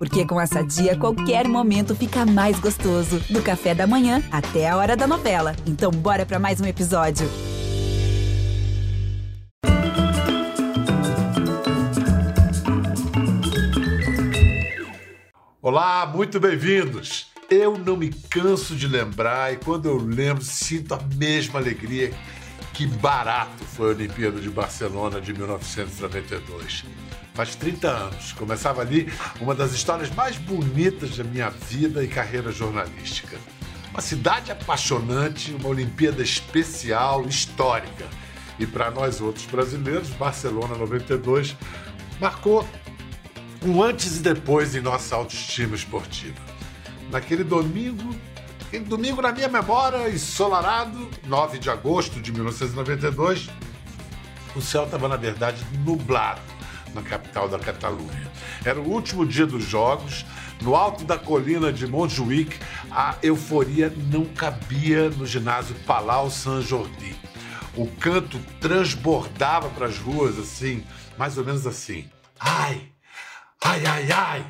Porque com essa dia, qualquer momento fica mais gostoso. Do café da manhã até a hora da novela. Então, bora para mais um episódio. Olá, muito bem-vindos. Eu não me canso de lembrar e quando eu lembro, sinto a mesma alegria que barato foi a Olimpíada de Barcelona de 1992 faz 30 anos. Começava ali uma das histórias mais bonitas da minha vida e carreira jornalística. Uma cidade apaixonante, uma Olimpíada especial, histórica. E para nós outros brasileiros, Barcelona 92 marcou um antes e depois em nossa autoestima esportiva. Naquele domingo, domingo na minha memória, ensolarado, 9 de agosto de 1992, o céu estava, na verdade, nublado na capital da Catalunha. Era o último dia dos Jogos. No alto da colina de Montjuic, a euforia não cabia no ginásio Palau Saint-Jordi. O canto transbordava para as ruas assim, mais ou menos assim. Ai, ai, ai, ai,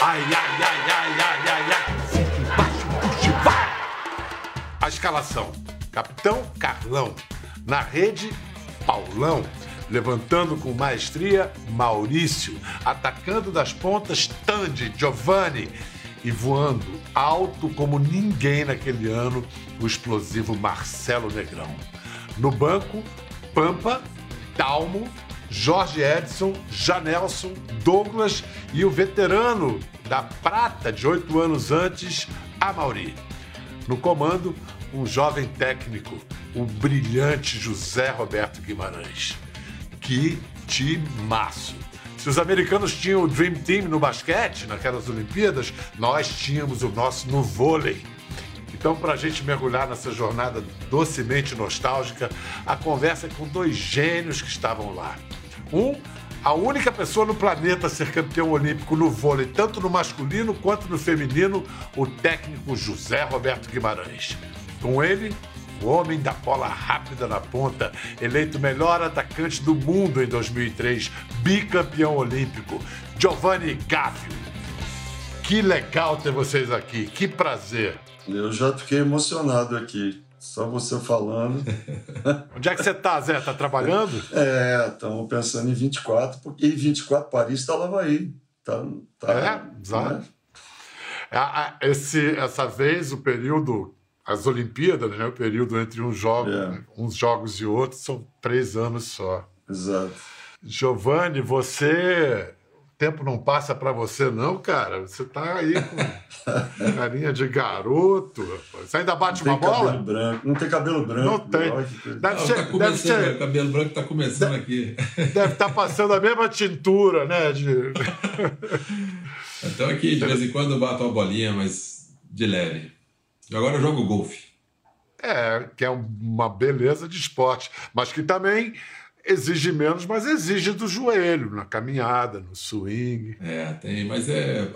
ai, ai, ai, ai, ai, ai, ai, fique embaixo, puxe, vai! A escalação: Capitão Carlão. Na rede, Paulão levantando com maestria Maurício, atacando das pontas Tandy, Giovanni e voando alto como ninguém naquele ano o explosivo Marcelo Negrão. No banco, Pampa, Dalmo, Jorge Edson, Janelson, Douglas e o veterano da Prata de oito anos antes, Amauri. No comando, um jovem técnico, o brilhante José Roberto Guimarães. Que timaço! Se os americanos tinham o Dream Team no basquete, naquelas Olimpíadas, nós tínhamos o nosso no vôlei. Então, para a gente mergulhar nessa jornada docemente nostálgica, a conversa é com dois gênios que estavam lá. Um, a única pessoa no planeta a ser campeão olímpico no vôlei, tanto no masculino quanto no feminino, o técnico José Roberto Guimarães. Com ele, o homem da bola rápida na ponta, eleito melhor atacante do mundo em 2003, bicampeão olímpico, Giovanni Gaffio. Que legal ter vocês aqui, que prazer. Eu já fiquei emocionado aqui. Só você falando. Onde é que você está, Zé? Está trabalhando? É, estamos pensando em 24, porque 24 Paris está lá aí. Tá, tá, é, exato. Né? Esse, essa vez, o período as Olimpíadas, né, o período entre uns jogos, yeah. É. uns jogos e outros são três anos só. Exato. Giovanni, você o tempo não passa para você não, cara. Você tá aí com carinha de garoto. Você ainda bate uma bola? Branco. Não tem cabelo branco. Não tem. Deve não, ser, tá deve ser. O cabelo branco está começando deve, aqui. Deve estar tá passando a mesma tintura, né? De... Então aqui de vez em quando eu bato uma bolinha, mas de leve. Agora eu jogo golfe. É, que é uma beleza de esporte, mas que também exige menos, mas exige do joelho, na caminhada, no swing. É, tem, mas é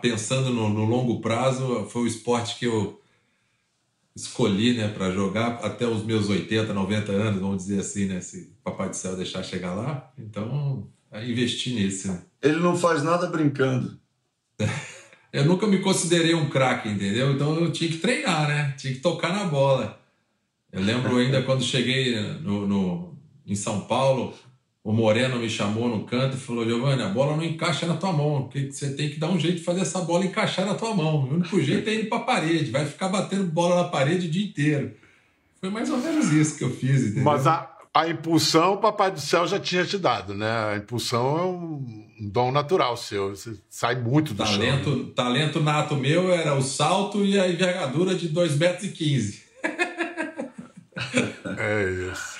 pensando no, no longo prazo, foi o esporte que eu escolhi, né, para jogar até os meus 80, 90 anos, vamos dizer assim, né, se o Papai do Céu deixar chegar lá. Então, investi nisso. Né? Ele não faz nada brincando. eu nunca me considerei um craque, entendeu? Então eu tinha que treinar, né? Tinha que tocar na bola. Eu lembro ainda quando cheguei no, no, em São Paulo, o Moreno me chamou no canto e falou: Giovanni, a bola não encaixa na tua mão, porque você tem que dar um jeito de fazer essa bola encaixar na tua mão. O único jeito é ir para a parede, vai ficar batendo bola na parede o dia inteiro. Foi mais ou menos isso que eu fiz, entendeu? Mas a, a impulsão o Papai do Céu já tinha te dado, né? A impulsão é um dom natural seu. Você sai muito do talento, chão. Talento nato meu era o salto e a envergadura de 2,15 metros. E é isso.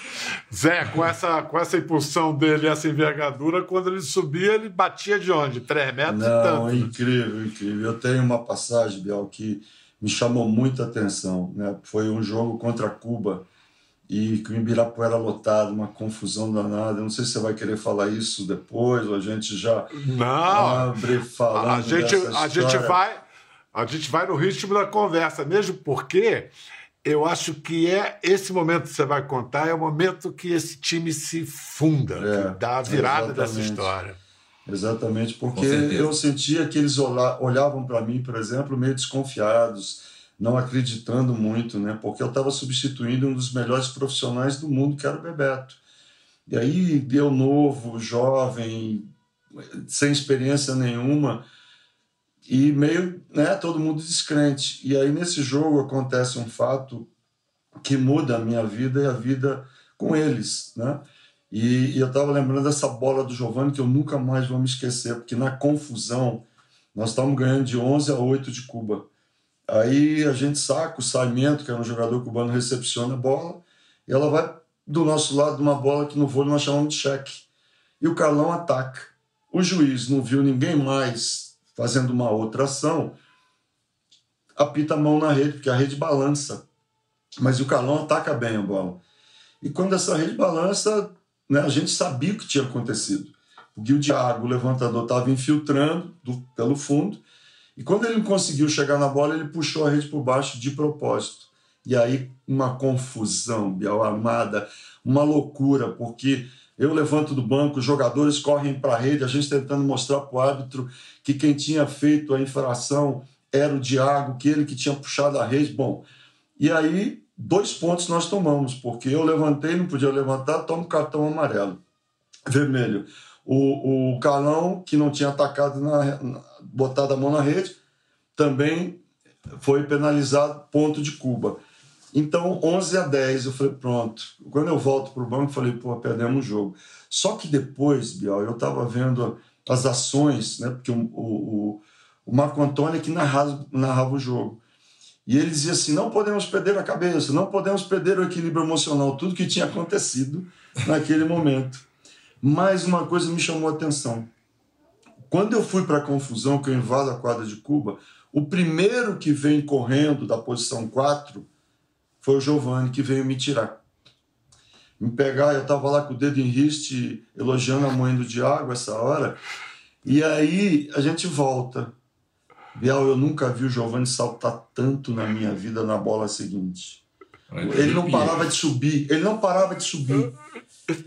Zé, com essa, com essa impulsão dele, essa envergadura, quando ele subia, ele batia de onde? 3 metros Não, e tanto? Né? incrível, incrível. Eu tenho uma passagem, Biel, que me chamou muita atenção. Né? Foi um jogo contra Cuba e que o Ibirapuera lotado, uma confusão danada. não sei se você vai querer falar isso depois, ou a gente já não, abre falando a gente, a gente vai A gente vai no ritmo da conversa, mesmo porque eu acho que é esse momento que você vai contar, é o momento que esse time se funda, é, que dá a virada dessa história. Exatamente, porque eu sentia que eles olhavam para mim, por exemplo, meio desconfiados, não acreditando muito, né? Porque eu estava substituindo um dos melhores profissionais do mundo, que era o Bebeto. E aí, deu novo, jovem, sem experiência nenhuma, e meio, né, todo mundo descrente. E aí, nesse jogo, acontece um fato que muda a minha vida e a vida com eles, né? E, e eu estava lembrando dessa bola do Giovanni que eu nunca mais vou me esquecer, porque na confusão nós estávamos ganhando de 11 a 8 de Cuba. Aí a gente saca o Saimento, que é um jogador cubano, recepciona a bola e ela vai do nosso lado de uma bola que no vôlei nós chamamos de cheque. E o Carlão ataca. O juiz não viu ninguém mais fazendo uma outra ação, apita a mão na rede, porque a rede balança. Mas o Carlão ataca bem a bola. E quando essa rede balança, né, a gente sabia o que tinha acontecido. Porque o Diago, o levantador, estava infiltrando do, pelo fundo, e quando ele conseguiu chegar na bola, ele puxou a rede por baixo de propósito. E aí, uma confusão, Armada, uma loucura, porque eu levanto do banco, os jogadores correm para a rede, a gente tentando mostrar para o árbitro que quem tinha feito a infração era o Diago, que ele que tinha puxado a rede. Bom, e aí dois pontos nós tomamos, porque eu levantei, não podia levantar, tomo cartão amarelo, vermelho. O, o Calão, que não tinha atacado, na, botado a mão na rede, também foi penalizado, ponto de Cuba. Então, 11 a 10, eu falei, pronto. Quando eu volto para o banco, falei, pô, perdemos o jogo. Só que depois, Biel, eu estava vendo as ações, né? Porque o, o, o Marco Antônio é que narrava, narrava o jogo. E ele dizia assim: não podemos perder a cabeça, não podemos perder o equilíbrio emocional, tudo que tinha acontecido naquele momento. Mas uma coisa me chamou a atenção. Quando eu fui para a confusão, que eu invado a quadra de Cuba, o primeiro que vem correndo da posição 4 foi o Giovanni, que veio me tirar. Me pegar, eu estava lá com o dedo em riste, elogiando a mãe do Diago essa hora, e aí a gente volta. Biel, eu nunca vi o Giovanni saltar tanto na minha vida na bola seguinte. Ele não parava de subir, ele não parava de subir.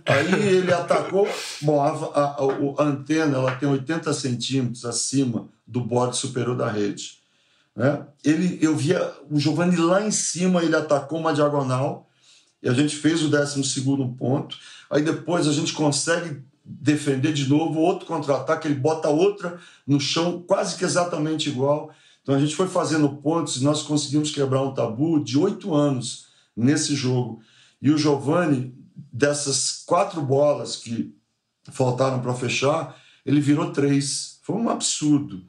Aí ele atacou. Bom, a, a, a, antena ela tem 80 centímetros acima do bode superior da rede. Né? Ele, eu via o Giovanni lá em cima, ele atacou uma diagonal e a gente fez o 12 ponto. Aí depois a gente consegue defender de novo, outro contra-ataque, ele bota outra no chão, quase que exatamente igual. Então a gente foi fazendo pontos e nós conseguimos quebrar um tabu de oito anos nesse jogo. E o Giovani, dessas quatro bolas que faltaram para fechar, ele virou três. Foi um absurdo.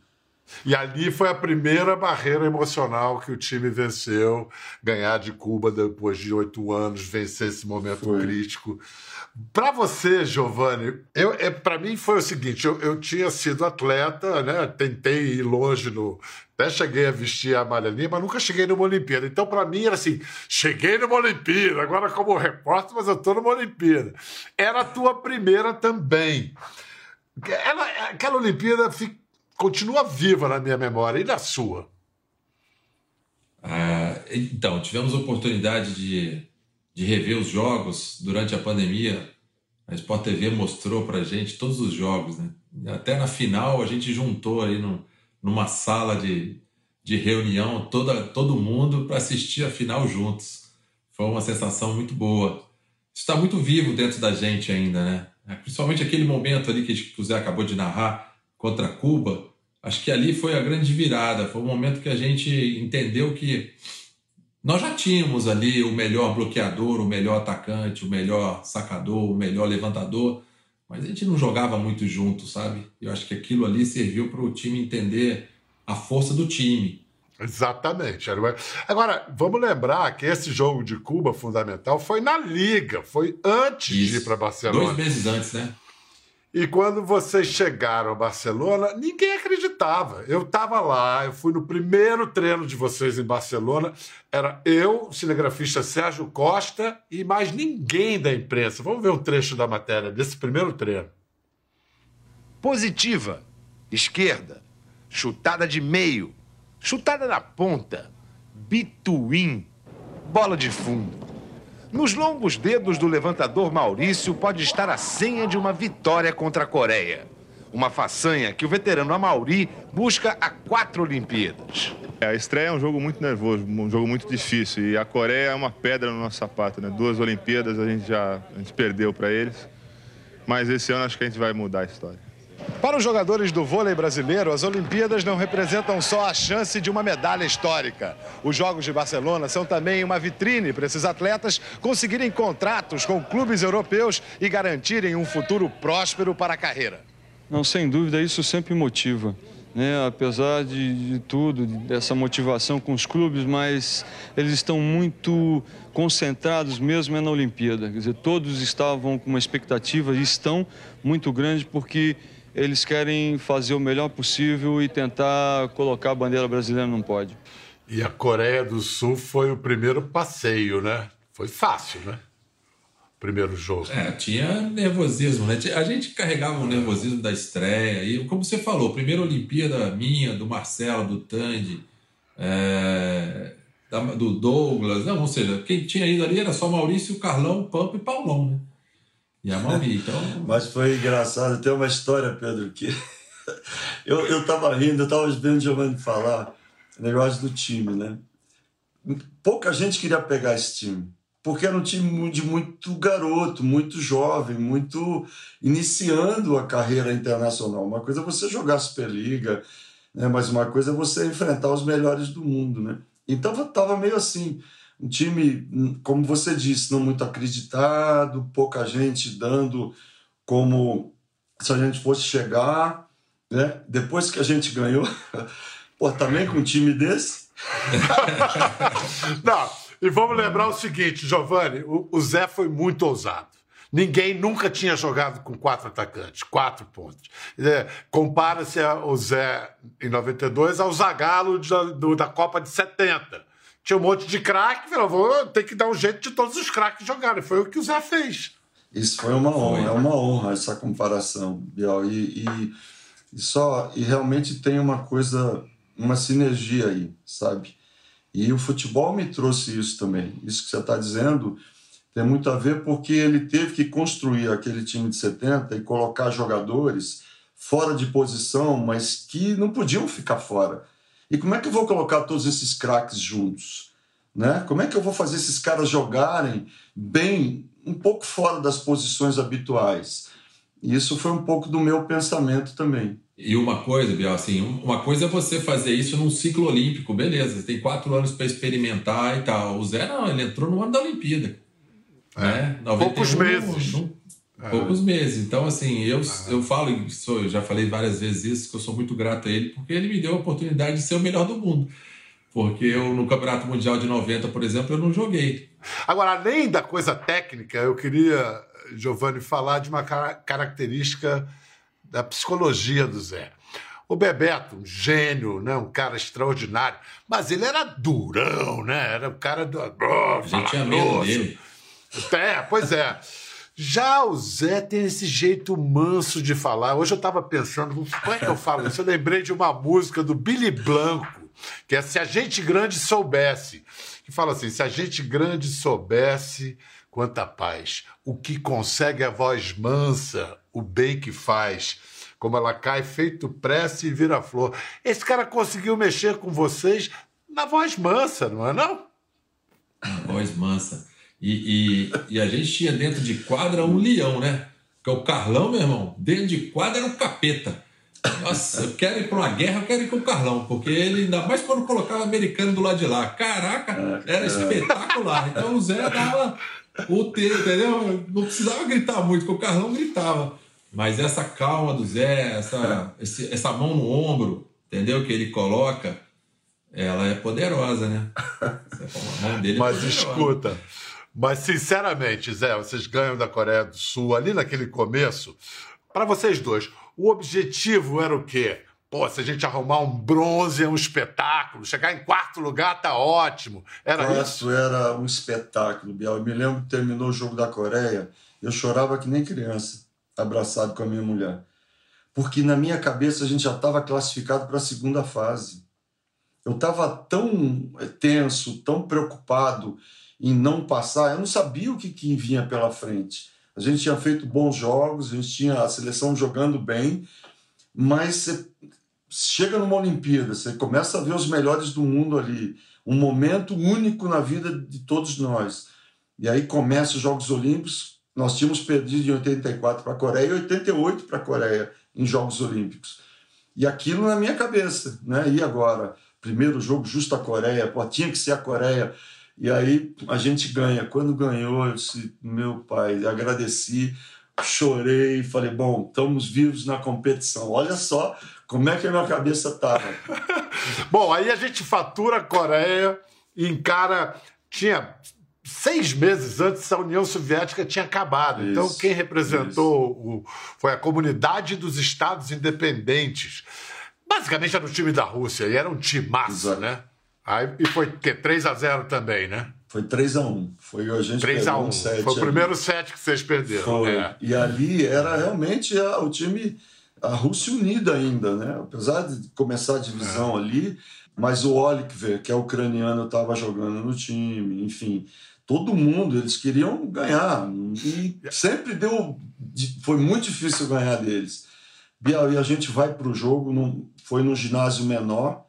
E ali foi a primeira barreira emocional que o time venceu, ganhar de Cuba depois de oito anos, vencer esse momento foi. crítico. Para você, Giovanni, eu, é, para mim foi o seguinte: eu, eu tinha sido atleta, né? Tentei ir longe no. Até cheguei a vestir a amarelinha, mas nunca cheguei numa Olimpíada. Então, para mim, era assim: cheguei numa Olimpíada, agora como repórter, mas eu estou numa Olimpíada. Era a tua primeira também. Ela, aquela Olimpíada fica, continua viva na minha memória. E na sua? Ah, então, tivemos a oportunidade de de rever os jogos durante a pandemia, a Sport TV mostrou para gente todos os jogos, né? Até na final a gente juntou aí no, numa sala de, de reunião toda, todo mundo para assistir a final juntos. Foi uma sensação muito boa. Está muito vivo dentro da gente ainda, né? É, principalmente aquele momento ali que o Zé acabou de narrar contra Cuba. Acho que ali foi a grande virada. Foi o momento que a gente entendeu que nós já tínhamos ali o melhor bloqueador, o melhor atacante, o melhor sacador, o melhor levantador, mas a gente não jogava muito junto, sabe? Eu acho que aquilo ali serviu para o time entender a força do time. Exatamente. Agora, vamos lembrar que esse jogo de Cuba fundamental foi na Liga, foi antes Isso. de ir para Barcelona. Dois meses antes, né? E quando vocês chegaram a Barcelona, ninguém acreditava. Eu estava lá, eu fui no primeiro treino de vocês em Barcelona. Era eu, o cinegrafista Sérgio Costa e mais ninguém da imprensa. Vamos ver um trecho da matéria desse primeiro treino. Positiva, esquerda, chutada de meio, chutada na ponta, between, bola de fundo. Nos longos dedos do levantador Maurício pode estar a senha de uma vitória contra a Coreia. Uma façanha que o veterano Amauri busca há quatro Olimpíadas. A estreia é um jogo muito nervoso, um jogo muito difícil. E a Coreia é uma pedra no nosso sapato, né? Duas Olimpíadas a gente já a gente perdeu para eles. Mas esse ano acho que a gente vai mudar a história. Para os jogadores do vôlei brasileiro, as Olimpíadas não representam só a chance de uma medalha histórica. Os Jogos de Barcelona são também uma vitrine para esses atletas conseguirem contratos com clubes europeus e garantirem um futuro próspero para a carreira. Não, sem dúvida, isso sempre motiva. Né? Apesar de, de tudo, dessa motivação com os clubes, mas eles estão muito concentrados mesmo é na Olimpíada. Quer dizer, todos estavam com uma expectativa e estão muito grande porque eles querem fazer o melhor possível e tentar colocar a bandeira brasileira num pódio. E a Coreia do Sul foi o primeiro passeio, né? Foi fácil, né? Primeiro jogo. É, tinha nervosismo, né? A gente carregava o nervosismo da estreia. E, como você falou, primeira Olimpíada minha, do Marcelo, do Tandy, é, do Douglas. Não, ou seja, quem tinha ido ali era só Maurício, Carlão, Pampa e Paulão, né? E a Mauri, então. Mas foi engraçado, tem uma história, Pedro, que eu, eu tava rindo, eu tava vendo o Giovanni falar, negócio do time, né? Pouca gente queria pegar esse time, porque era um time de muito garoto, muito jovem, muito iniciando a carreira internacional. Uma coisa é você jogar Superliga, né? mas uma coisa é você enfrentar os melhores do mundo, né? Então tava meio assim um time, como você disse, não muito acreditado, pouca gente dando como se a gente fosse chegar, né? Depois que a gente ganhou, pô, também com um time desse. não, e vamos lembrar o seguinte, Giovanni, o, o Zé foi muito ousado. Ninguém nunca tinha jogado com quatro atacantes, quatro pontos. É, Compara-se o Zé em 92 ao Zagallo do, da Copa de 70 tinha um monte de craque, falou, vou ter que dar um jeito de todos os craques jogarem. Foi o que o Zé fez. Isso foi uma honra, é uma honra essa comparação, Biel. E, e, e, só, e realmente tem uma coisa, uma sinergia aí, sabe? E o futebol me trouxe isso também. Isso que você está dizendo tem muito a ver porque ele teve que construir aquele time de 70 e colocar jogadores fora de posição, mas que não podiam ficar fora e como é que eu vou colocar todos esses craques juntos? Né? Como é que eu vou fazer esses caras jogarem bem, um pouco fora das posições habituais? E isso foi um pouco do meu pensamento também. E uma coisa, Biel, assim, uma coisa é você fazer isso num ciclo olímpico, beleza, você tem quatro anos para experimentar e tal. O Zé não, ele entrou no ano da Olimpíada. É. Né? Poucos meses. No, é. Poucos meses. Então, assim, eu, eu falo, sou, eu já falei várias vezes isso, que eu sou muito grato a ele, porque ele me deu a oportunidade de ser o melhor do mundo. Porque eu, no Campeonato Mundial de 90, por exemplo, eu não joguei. Agora, além da coisa técnica, eu queria, Giovanni, falar de uma característica da psicologia do Zé. O Bebeto, um gênio, né? um cara extraordinário, mas ele era durão, né? Era o cara do. Oh, a gente tinha medo dele. É, pois é. Já o Zé tem esse jeito manso de falar. Hoje eu estava pensando, como é que eu falo isso? Eu lembrei de uma música do Billy Blanco, que é Se a Gente Grande Soubesse. Que fala assim: se a gente grande soubesse quanta paz, o que consegue a voz mansa, o bem que faz, como ela cai feito prece e vira flor. Esse cara conseguiu mexer com vocês na voz mansa, não é não? Voz mansa. E, e, e, a gente tinha dentro de quadra um leão, né? Que é o Carlão, meu irmão. Dentro de quadra era um capeta. Nossa, eu quero ir para uma guerra, eu quero ir com o Carlão, porque ele, ainda mais quando colocava o americano do lado de lá. Caraca, era espetacular. Então o Zé dava o T, entendeu? Não precisava gritar muito, porque o Carlão gritava. Mas essa calma do Zé, essa, essa mão no ombro, entendeu? Que ele coloca, ela é poderosa, né? A mão dele é Mas poderosa. escuta. Mas, sinceramente, Zé, vocês ganham da Coreia do Sul ali naquele começo. Para vocês dois, o objetivo era o quê? Pô, se a gente arrumar um bronze é um espetáculo. Chegar em quarto lugar tá ótimo. Era Nossa, isso? era um espetáculo, Biel. Eu me lembro que terminou o jogo da Coreia, eu chorava que nem criança, abraçado com a minha mulher. Porque na minha cabeça a gente já estava classificado para a segunda fase. Eu estava tão tenso, tão preocupado em não passar, eu não sabia o que, que vinha pela frente. A gente tinha feito bons jogos, a gente tinha a seleção jogando bem, mas você chega numa Olimpíada, você começa a ver os melhores do mundo ali, um momento único na vida de todos nós. E aí começa os Jogos Olímpicos, nós tínhamos perdido em 84 para a Coreia e 88 para a Coreia em Jogos Olímpicos. E aquilo na minha cabeça, né? E agora? Primeiro jogo justo a Coreia, pô, tinha que ser a Coreia. E aí a gente ganha. Quando ganhou, eu disse, meu pai, agradeci, chorei, falei, bom, estamos vivos na competição. Olha só como é que a minha cabeça estava. bom, aí a gente fatura a Coreia e encara. Tinha seis meses antes a União Soviética tinha acabado. Então, isso, então, quem representou o, foi a comunidade dos Estados Independentes. Basicamente era o time da Rússia, e era um time massa, né? Aí, e foi que 3 a 0 também, né? Foi 3 a 1 Foi a gente 3 a 1 um Foi o primeiro set que vocês perderam. É. E ali era realmente a, o time, a Rússia unida ainda, né? Apesar de começar a divisão é. ali, mas o Olikver, que é ucraniano, estava jogando no time, enfim. Todo mundo, eles queriam ganhar. E sempre deu. Foi muito difícil ganhar deles. E a gente vai para o jogo, foi no ginásio menor,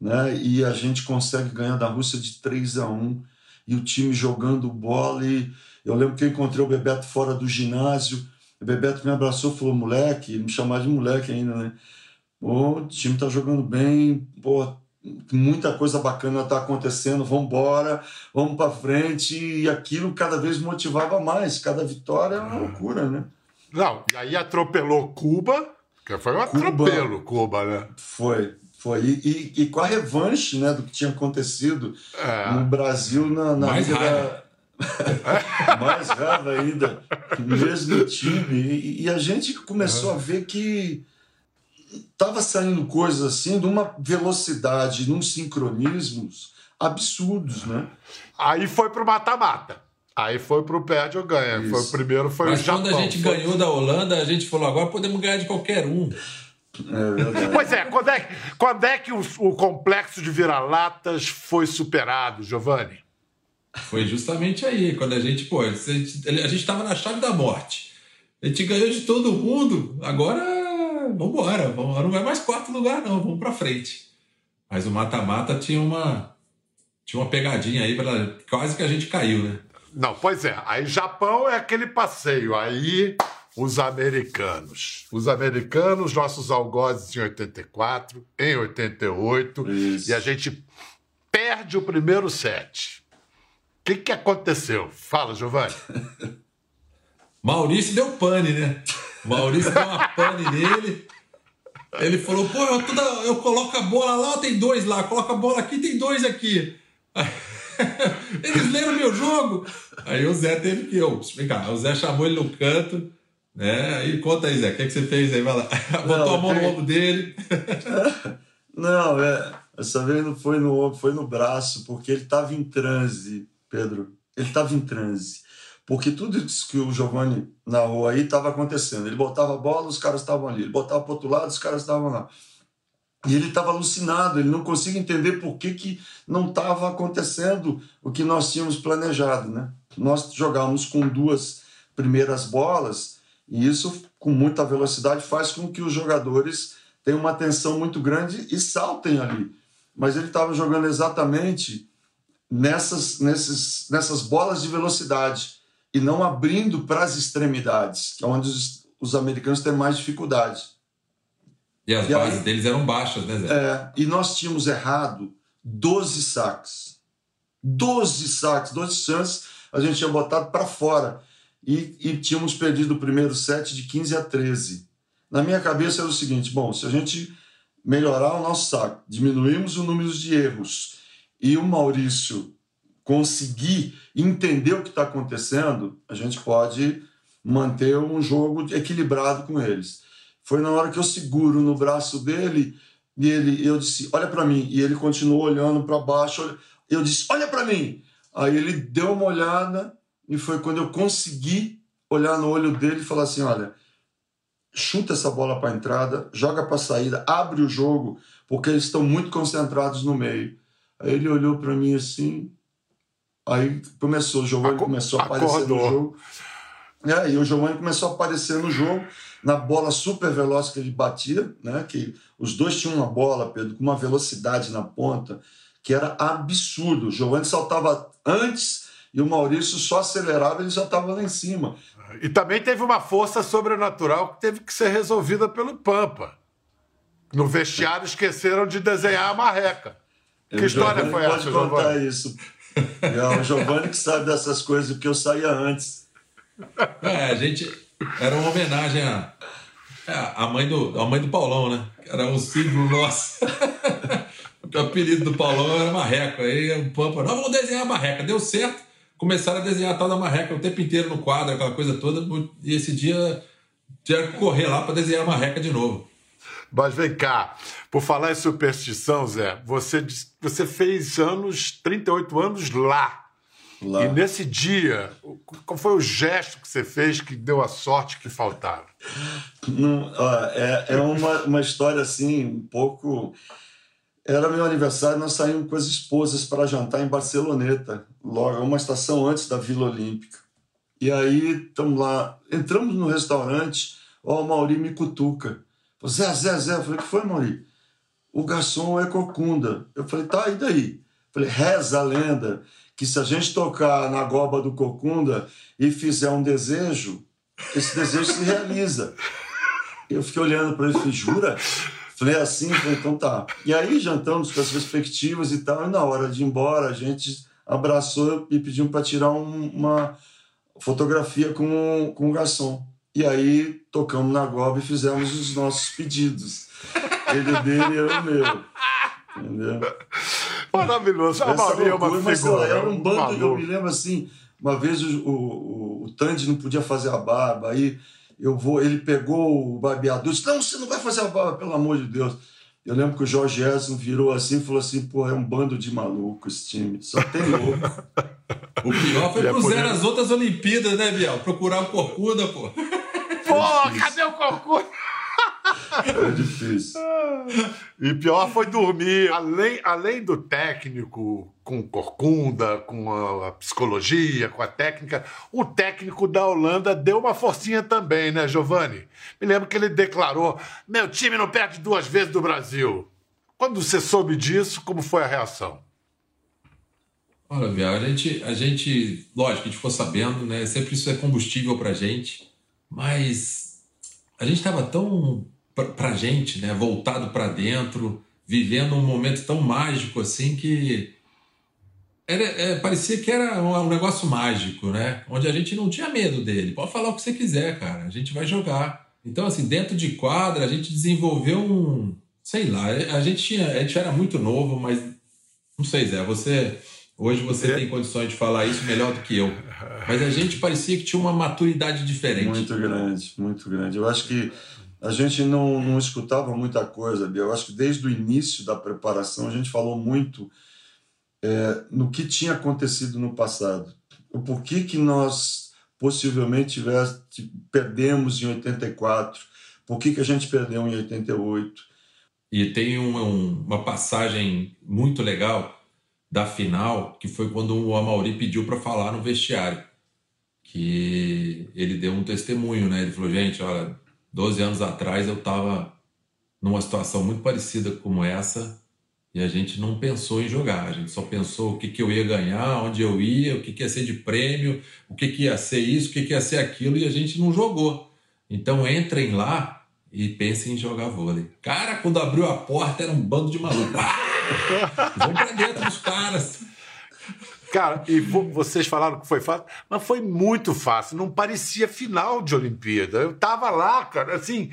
né? E a gente consegue ganhar da Rússia de 3 a 1 e o time jogando bola. E eu lembro que eu encontrei o Bebeto fora do ginásio. O Bebeto me abraçou falou: moleque, me chamava de moleque ainda, né? Pô, o time tá jogando bem, pô, muita coisa bacana tá acontecendo, vamos embora, vamos para frente. E aquilo cada vez motivava mais. Cada vitória é uma loucura, né? Não, e aí atropelou Cuba, que foi um Cuba, atropelo, Cuba, né? Foi. Foi. E, e, e, com a revanche né, do que tinha acontecido é. no Brasil na, na Mais raiva. Da... Mais raiva ainda, mesmo time. E, e, a gente começou a ver que estava saindo coisas assim de uma velocidade, de uns sincronismos absurdos, né? Aí foi pro mata-mata. Aí foi pro perde ou ganha. Foi, o primeiro foi Mas o Japão. quando a gente foi... ganhou da Holanda, a gente falou, agora podemos ganhar de qualquer um. É pois é, quando é, quando é que o, o complexo de vira-latas foi superado, Giovanni? Foi justamente aí, quando a gente, pô, a gente estava na chave da morte. A gente ganhou de todo mundo, agora vamos embora, não é mais quarto lugar não, vamos para frente. Mas o mata-mata tinha uma tinha uma pegadinha aí para quase que a gente caiu, né? Não, pois é. Aí Japão é aquele passeio. Aí os americanos. Os americanos, nossos algozes em 84, em 88, Isso. e a gente perde o primeiro set. O que, que aconteceu? Fala, Giovanni. Maurício deu pane, né? Maurício deu uma pane nele. Ele falou: pô, eu, toda, eu coloco a bola lá, tem dois lá, coloco a bola aqui, tem dois aqui. Eles leram meu jogo. Aí o Zé teve que eu explicar. O Zé chamou ele no canto né? E conta aí, Zé, o que, é que você fez aí? Vai lá. Botou não, a mão no ombro dele. não, é, essa vez não foi no ombro, foi no braço, porque ele estava em transe, Pedro. Ele estava em transe. Porque tudo isso que o Giovanni narrou aí estava acontecendo. Ele botava a bola, os caras estavam ali. Ele botava para outro lado, os caras estavam lá. E ele estava alucinado, ele não conseguia entender por que, que não estava acontecendo o que nós tínhamos planejado. Né? Nós jogávamos com duas primeiras bolas e isso, com muita velocidade, faz com que os jogadores tenham uma tensão muito grande e saltem ali. Mas ele estava jogando exatamente nessas, nesses, nessas bolas de velocidade e não abrindo para as extremidades, que é onde os, os americanos têm mais dificuldade. E as e bases aí, deles eram baixas, né, Zé? É, e nós tínhamos errado 12 saques. 12 saques, 12 chances a gente tinha botado para fora e, e tínhamos perdido o primeiro set de 15 a 13. Na minha cabeça era o seguinte: bom, se a gente melhorar o nosso saco, diminuirmos o número de erros e o Maurício conseguir entender o que está acontecendo, a gente pode manter um jogo equilibrado com eles. Foi na hora que eu seguro no braço dele e ele, eu disse, olha para mim, e ele continuou olhando para baixo. Eu disse, olha para mim. Aí ele deu uma olhada e foi quando eu consegui olhar no olho dele e falar assim: olha, chuta essa bola para a entrada, joga para a saída, abre o jogo, porque eles estão muito concentrados no meio. Aí ele olhou para mim assim, aí começou, o Giovanni começou a aparecer Acordou. no jogo. É, e o Giovanni começou a aparecer no jogo. na bola super veloz que ele batia, né? Que os dois tinham uma bola, Pedro, com uma velocidade na ponta que era absurdo. O Giovanni saltava antes e o Maurício só acelerava, ele já estava lá em cima. E também teve uma força sobrenatural que teve que ser resolvida pelo Pampa. No vestiário esqueceram de desenhar a marreca. Que história foi pode essa, contar Giovanni? isso. É o Giovanni que sabe dessas coisas, porque eu saía antes. É, a gente. Era uma homenagem à, à mãe do, à mãe do Paulão, né? Era um símbolo nosso. o apelido do Paulão era Marreco. Aí o Pampa, nós vamos desenhar a marreca. Deu certo. Começaram a desenhar a tal da marreca o tempo inteiro no quadro, aquela coisa toda. E esse dia tiveram que correr lá para desenhar a marreca de novo. Mas vem cá, por falar em superstição, Zé, você, você fez anos, 38 anos lá. Lá. E nesse dia, qual foi o gesto que você fez que deu a sorte que faltava? Não, ó, é é uma, uma história assim, um pouco. Era meu aniversário, nós saímos com as esposas para jantar em Barceloneta, logo uma estação antes da Vila Olímpica. E aí estamos lá, entramos no restaurante, ó, o Mauri me cutuca. Falei, Zé, Zé, Zé. Eu falei, que foi, Mauri? O garçom é corcunda. Eu falei, tá, e daí? Falei, reza a lenda que se a gente tocar na goba do corcunda e fizer um desejo, esse desejo se realiza. Eu fiquei olhando para ele e falei, jura? Falei assim, falei, então tá. E aí jantamos com as respectivas e tal, e na hora de ir embora a gente abraçou e pedimos para tirar um- uma fotografia com, com o garçom. E aí tocamos na goba e fizemos os nossos pedidos. Ele dele e eu o meu. Entendeu? Maravilhoso. Essa Mauri é uma loucura, mas figura. era um bando, eu me lembro assim, uma vez o, o, o, o Tandy não podia fazer a barba, aí eu vou, ele pegou o barbeador e disse, não, você não vai fazer a barba, pelo amor de Deus. Eu lembro que o Jorge Edson virou assim e falou assim, pô, é um bando de malucos esse time, só tem louco. O pior foi é pro isso- nas outras Olimpíadas, né, Biel? Procurar o Corcunda, pô. Pô, cadê o cocô? É difícil. E pior foi dormir. Além, além do técnico com corcunda, com a, a psicologia, com a técnica, o técnico da Holanda deu uma forcinha também, né, Giovanni? Me lembro que ele declarou: meu time não perde duas vezes do Brasil. Quando você soube disso, como foi a reação? Olha, Biel, a gente, a gente, lógico, a gente ficou sabendo, né? Sempre isso é combustível pra gente, mas a gente estava tão pra, pra gente, né? Voltado pra dentro, vivendo um momento tão mágico assim que era, é, parecia que era um, um negócio mágico, né? Onde a gente não tinha medo dele. Pode falar o que você quiser, cara. A gente vai jogar. Então, assim, dentro de quadra, a gente desenvolveu um. Sei lá, a gente, tinha, a gente era muito novo, mas. Não sei, Zé, você. Hoje você tem condições de falar isso melhor do que eu. Mas a gente parecia que tinha uma maturidade diferente. Muito grande, muito grande. Eu acho que a gente não, não escutava muita coisa, Bia. Eu acho que desde o início da preparação a gente falou muito é, no que tinha acontecido no passado. O porquê que nós possivelmente tivesse, perdemos em 84, por que, que a gente perdeu em 88. E tem um- um- uma passagem muito legal da final, que foi quando o Amauri pediu para falar no vestiário. Que ele deu um testemunho, né? Ele falou: gente, olha, 12 anos atrás eu estava numa situação muito parecida como essa e a gente não pensou em jogar, a gente só pensou o que, que eu ia ganhar, onde eu ia, o que, que ia ser de prêmio, o que, que ia ser isso, o que, que ia ser aquilo e a gente não jogou. Então entrem lá e pensem em jogar vôlei. Cara, quando abriu a porta era um bando de maluco. Ah! Vamos pra dentro dos caras. Cara, e vo- vocês falaram que foi fácil, mas foi muito fácil. Não parecia final de Olimpíada. Eu tava lá, cara, assim,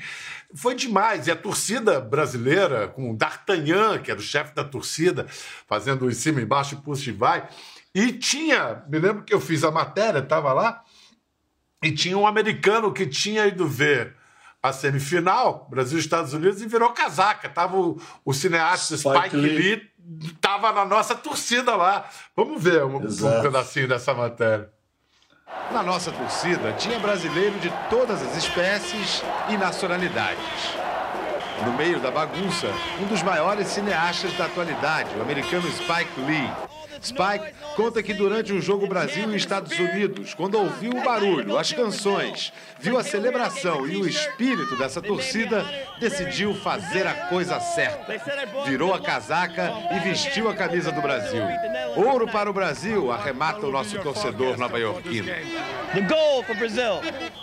foi demais. E a torcida brasileira, com o D'Artagnan, que era o chefe da torcida, fazendo em cima embaixo e puxa e vai. E tinha, me lembro que eu fiz a matéria, tava lá, e tinha um americano que tinha ido ver a semifinal, Brasil e Estados Unidos, e virou casaca. Tava o, o cineasta Spike Spike, Lee. Lee, tava na nossa torcida lá. Vamos ver um, um pedacinho dessa matéria. Na nossa torcida tinha brasileiro de todas as espécies e nacionalidades. No meio da bagunça, um dos maiores cineastas da atualidade, o americano Spike Lee. Spike conta que durante um jogo Brasil e Estados Unidos, quando ouviu o barulho, as canções, viu a celebração e o espírito dessa torcida, decidiu fazer a coisa certa. Virou a casaca e vestiu a camisa do Brasil. Ouro para o Brasil, arremata o nosso torcedor nova-iorquino.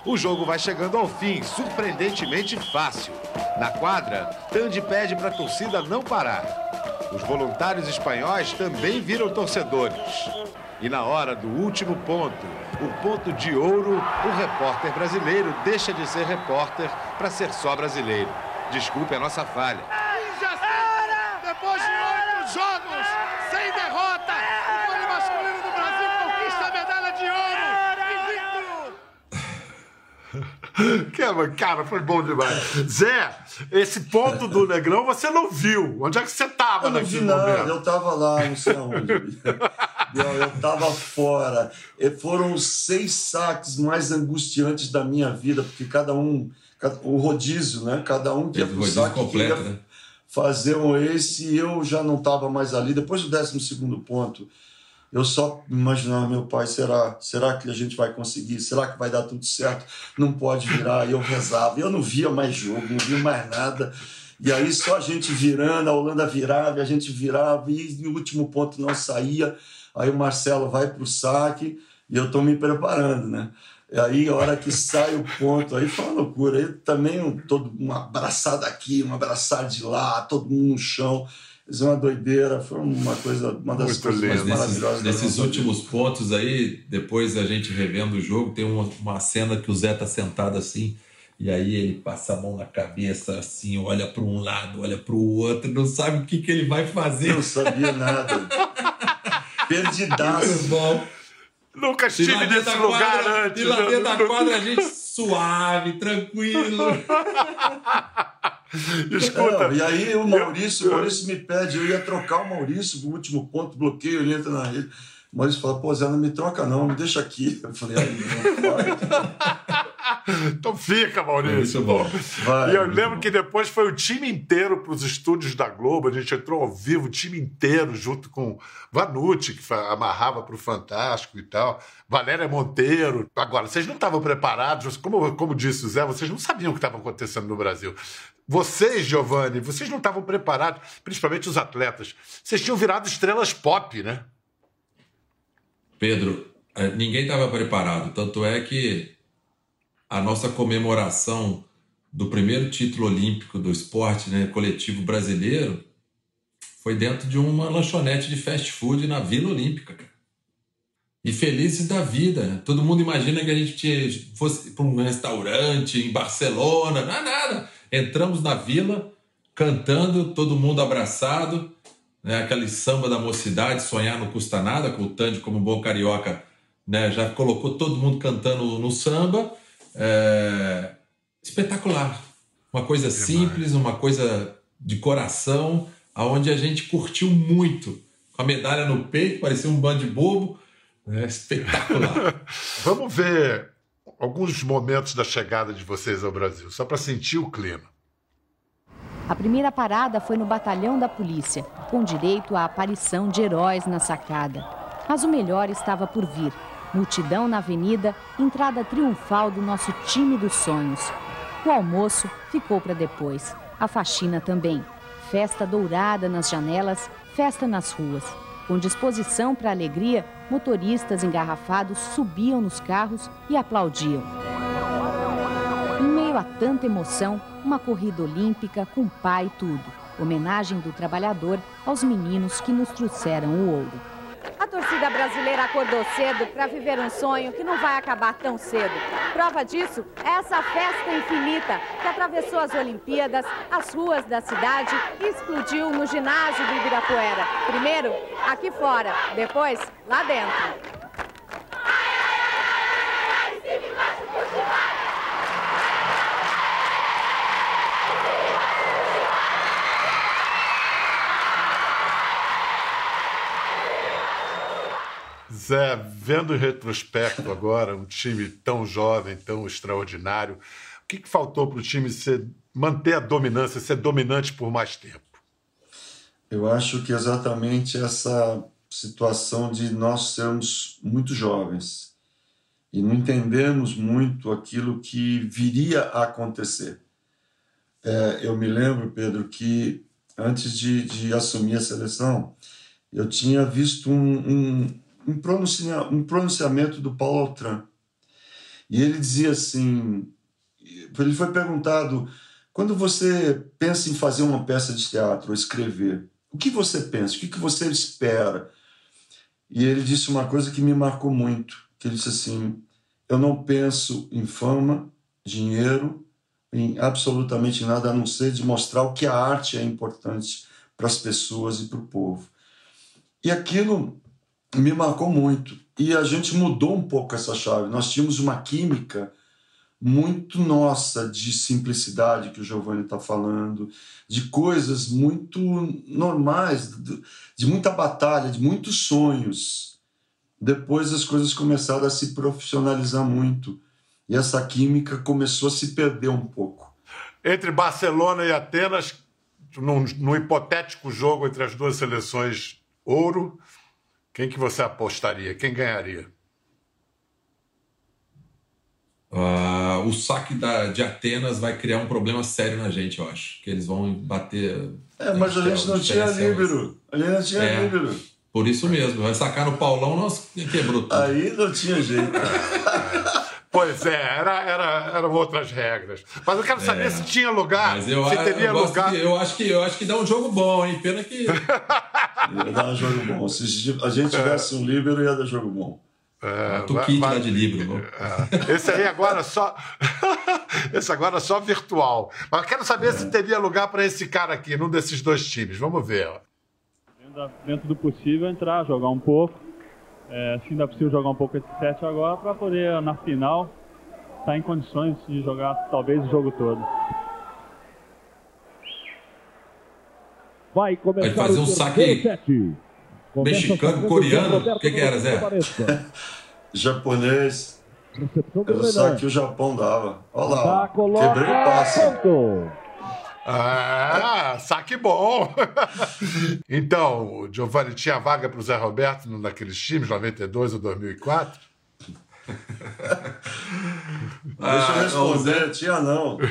O jogo vai chegando ao fim, surpreendentemente fácil. Na quadra, Tandy pede para a torcida não parar. Os voluntários espanhóis também viram torcedores. E na hora do último ponto, o ponto de ouro, o repórter brasileiro deixa de ser repórter para ser só brasileiro. Desculpe a nossa falha. Depois de oito jogos, sem derrota, o vôlei masculino do Brasil conquista a medalha de ouro. Invicto! Cara, foi bom demais. Zé, esse ponto do Negrão você não viu. Onde é que você estava Eu não vi naquele nada, momento? eu estava lá, não sei aonde. eu eu estava fora. E foram os seis saques mais angustiantes da minha vida, porque cada um, o rodízio, né? Cada um pro rodízio saque completo, queria né? fazer um esse e eu já não estava mais ali. Depois do 12 segundo ponto, eu só imaginava, meu pai, será, será que a gente vai conseguir? Será que vai dar tudo certo? Não pode virar. E eu rezava. Eu não via mais jogo, não via mais nada. E aí só a gente virando, a Holanda virava, a gente virava, e no último ponto não saía. Aí o Marcelo vai para o saque e eu estou me preparando, né? E aí, a hora que sai o ponto, aí foi uma loucura. Aí também um, todo, uma abraçada aqui, uma abraçada de lá, todo mundo no chão. Isso é uma doideira, foi uma coisa, uma das Muito coisas lindo. mais maravilhosas nesses, últimos pontos aí, depois a gente revendo o jogo, tem uma, uma cena que o Zé tá sentado assim, e aí ele passa a mão na cabeça, assim, olha para um lado, olha para o outro, não sabe o que, que ele vai vida. fazer. Eu não sabia nada. Muito Perdidaço. bom. Nunca estive nesse da lugar quadra, antes. e lá dentro da quadra a gente suave, tranquilo. Escuta, Não, e aí o Maurício, o Maurício me pede, eu ia trocar o Maurício pro último ponto, bloqueio, ele entra na rede. O Maurício fala, pô, Zé, não me troca não, me deixa aqui. Eu falei, aí, não então fica, Maurício. Muito bom. vai. E eu lembro que depois foi o time inteiro para os estúdios da Globo. A gente entrou ao vivo, o time inteiro, junto com Vanucci, que amarrava para o Fantástico e tal. Valéria Monteiro. Agora, vocês não estavam preparados, como, como disse o Zé, vocês não sabiam o que estava acontecendo no Brasil. Vocês, Giovanni, vocês não estavam preparados, principalmente os atletas. Vocês tinham virado estrelas pop, né? Pedro, eh, ninguém estava preparado. Tanto é que a nossa comemoração do primeiro título olímpico do esporte né, coletivo brasileiro foi dentro de uma lanchonete de fast food na Vila Olímpica. cara. E felizes da vida. Todo mundo imagina que a gente fosse para um restaurante em Barcelona. Não é nada. Entramos na vila, cantando, todo mundo abraçado né, aquele samba da mocidade, sonhar não custa nada, que o Tandy, como bom carioca, né, já colocou todo mundo cantando no samba. É, Espetacular. Uma coisa simples, uma coisa de coração, aonde a gente curtiu muito. Com a medalha no peito, parecia um bando de bobo. Né, Espetacular. Vamos ver alguns momentos da chegada de vocês ao Brasil, só para sentir o clima. A primeira parada foi no batalhão da polícia, com direito à aparição de heróis na sacada. Mas o melhor estava por vir. Multidão na avenida, entrada triunfal do nosso time dos sonhos. O almoço ficou para depois. A faxina também. Festa dourada nas janelas, festa nas ruas. Com disposição para alegria, motoristas engarrafados subiam nos carros e aplaudiam. Em meio a tanta emoção, uma corrida olímpica com pai e tudo. Homenagem do trabalhador aos meninos que nos trouxeram o ouro. Torcida brasileira acordou cedo para viver um sonho que não vai acabar tão cedo. Prova disso é essa festa infinita que atravessou as Olimpíadas, as ruas da cidade e explodiu no ginásio do Ibirapuera. Primeiro aqui fora, depois lá dentro. Zé, vendo em retrospecto agora um time tão jovem, tão extraordinário, o que, que faltou para o time ser, manter a dominância, ser dominante por mais tempo? Eu acho que exatamente essa situação de nós sermos muito jovens e não entendemos muito aquilo que viria a acontecer. É, eu me lembro, Pedro, que antes de, de assumir a seleção, eu tinha visto um, um, um, pronuncia, um pronunciamento do Paulo Altran. E ele dizia assim: ele foi perguntado, quando você pensa em fazer uma peça de teatro ou escrever, o que você pensa? O que você espera? E ele disse uma coisa que me marcou muito, que ele disse assim, eu não penso em fama, dinheiro, em absolutamente nada a não ser de mostrar o que a arte é importante para as pessoas e para o povo. E aquilo me marcou muito. E a gente mudou um pouco essa chave. Nós tínhamos uma química muito nossa de simplicidade que o Giovanni está falando, de coisas muito normais, de muita batalha, de muitos sonhos. Depois as coisas começaram a se profissionalizar muito e essa química começou a se perder um pouco. Entre Barcelona e Atenas, num, num hipotético jogo entre as duas seleções ouro, quem que você apostaria? Quem ganharia? Uh, o saque da, de Atenas vai criar um problema sério na gente, eu acho. Que eles vão bater. É, mas a gente não tinha líbero. A gente não tinha é, líbero. Por isso mesmo. Vai sacar no Paulão, nós quebrou tudo. Aí não tinha jeito. Pois é, era, era, eram outras regras. Mas eu quero saber é, se tinha lugar. Mas eu, se teria eu lugar. Que, eu, acho que, eu acho que dá um jogo bom, hein? Pena que. ia dar um jogo bom. Se a gente tivesse um líbero, ia dar jogo bom. É, tu kit lá de livro. É. Esse aí agora só. esse agora só virtual. Mas eu quero saber é. se teria lugar para esse cara aqui, num desses dois times. Vamos ver. Dentro do possível, entrar, jogar um pouco. É, se ainda é possível jogar um pouco esse set agora, para poder, na final, estar tá em condições de jogar talvez o jogo todo. Vai começar Vai fazer um saque mexicano, coreano. O que, que era, Zé? Japonês. Era só que o Japão dava. Olha lá, quebrei o passe. Ah, saque bom! então, Giovanni, tinha vaga para o Zé Roberto naqueles times, 92 ou 2004? Deixa eu responder, tinha não.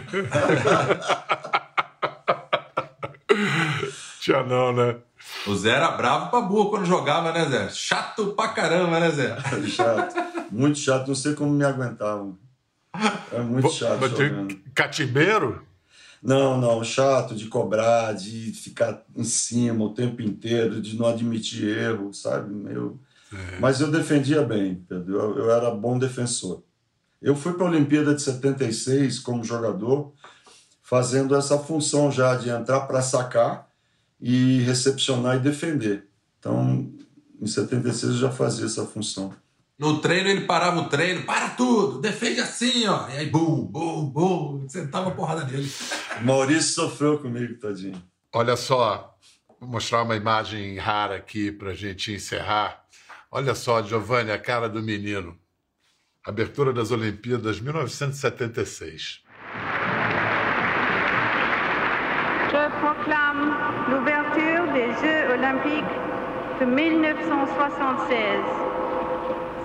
tinha não, né? O Zé era bravo pra burro quando jogava, né, Zé? Chato pra caramba, né, Zé? chato. Muito chato. Não sei como me aguentavam. É muito chato. Catimbeiro? Não, não. Chato de cobrar, de ficar em cima o tempo inteiro, de não admitir erro, sabe? Eu... É. Mas eu defendia bem, Pedro. Eu, eu era bom defensor. Eu fui para a Olimpíada de 76 como jogador, fazendo essa função já de entrar para sacar e recepcionar e defender. Então, em 76 eu já fazia essa função. No treino ele parava o treino, para tudo, defende assim, ó. E aí, bum, bum, bum, sentava a porrada nele. Maurício sofreu comigo, tadinho. Olha só, vou mostrar uma imagem rara aqui para gente encerrar. Olha só, Giovanni, a cara do menino. Abertura das Olimpíadas 1976. Je proclame l'ouverture des Jeux olympiques de 1976,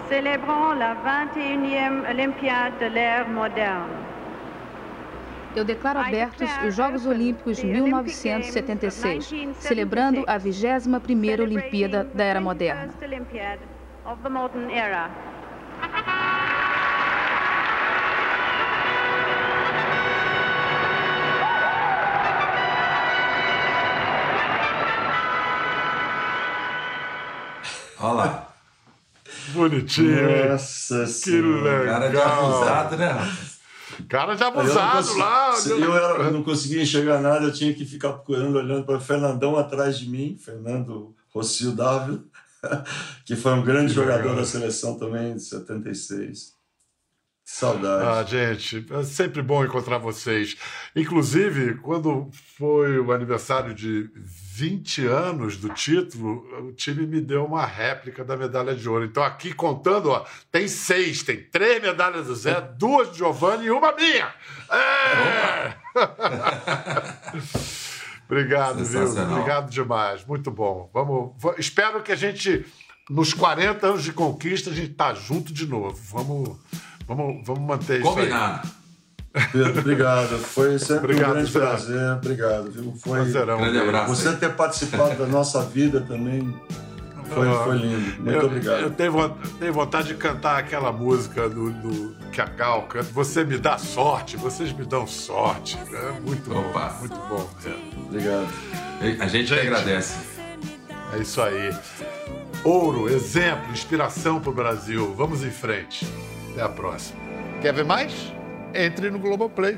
célébrant la 21e Olympiade de l'ère moderne. Eu declaro abertos os Jogos Olímpicos de 1976, celebrando a 21ª Olimpíada da Era Moderna. Olha lá. Bonitinho. Nossa que legal. Cara de abusado, né, rapaz? Cara de abusado eu lá. Eu, era, eu não conseguia enxergar nada, eu tinha que ficar procurando, olhando para o Fernandão atrás de mim, Fernando Rocio Dávila, que foi um grande que jogador legal. da seleção também, de 76. Saudade. Ah, gente, é sempre bom encontrar vocês. Inclusive, quando foi o aniversário de 20 anos do título, o time me deu uma réplica da medalha de ouro. Então, aqui contando, ó, tem seis, tem três medalhas do Zé, duas de Giovanni e uma minha. É! Obrigado, viu? Obrigado demais. Muito bom. Vamos, espero que a gente, nos 40 anos de conquista, a gente tá junto de novo. Vamos, vamos, vamos manter Combinado. isso aí. Pedro, obrigado. Foi sempre obrigado, um grande prazer. Obrigado. Viu? Foi Prazerão, grande abraço. Você ter participado da nossa vida também foi, foi lindo. Muito eu, obrigado. Eu tenho, tenho, vontade de cantar aquela música do, do, que a Gal canta. Você me dá sorte, vocês me dão sorte. É muito Opa. bom. Muito bom. É. Obrigado. A gente, gente agradece. É isso aí. Ouro, exemplo, inspiração para o Brasil. Vamos em frente. Até a próxima. Quer ver mais? Entre no Globoplay.